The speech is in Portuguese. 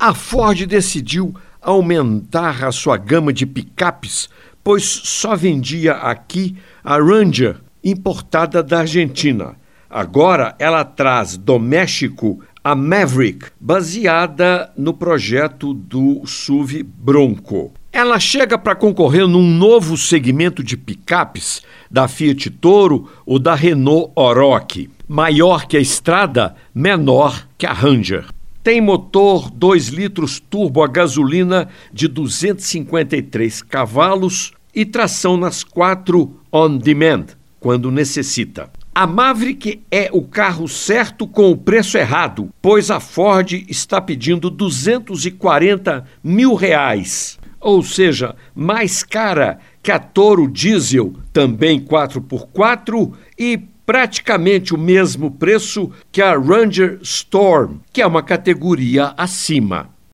A Ford decidiu aumentar a sua gama de picapes, pois só vendia aqui a Ranger, importada da Argentina. Agora ela traz do México a Maverick, baseada no projeto do SUV Bronco. Ela chega para concorrer num novo segmento de picapes da Fiat Toro ou da Renault Oroch, maior que a Estrada, menor que a Ranger. Tem motor 2 litros turbo a gasolina de 253 cavalos e tração nas quatro on demand, quando necessita. A Maverick é o carro certo com o preço errado, pois a Ford está pedindo 240 mil reais, ou seja, mais cara que a Toro Diesel, também 4x4, e praticamente o mesmo preço que a Ranger Storm, que é uma categoria acima.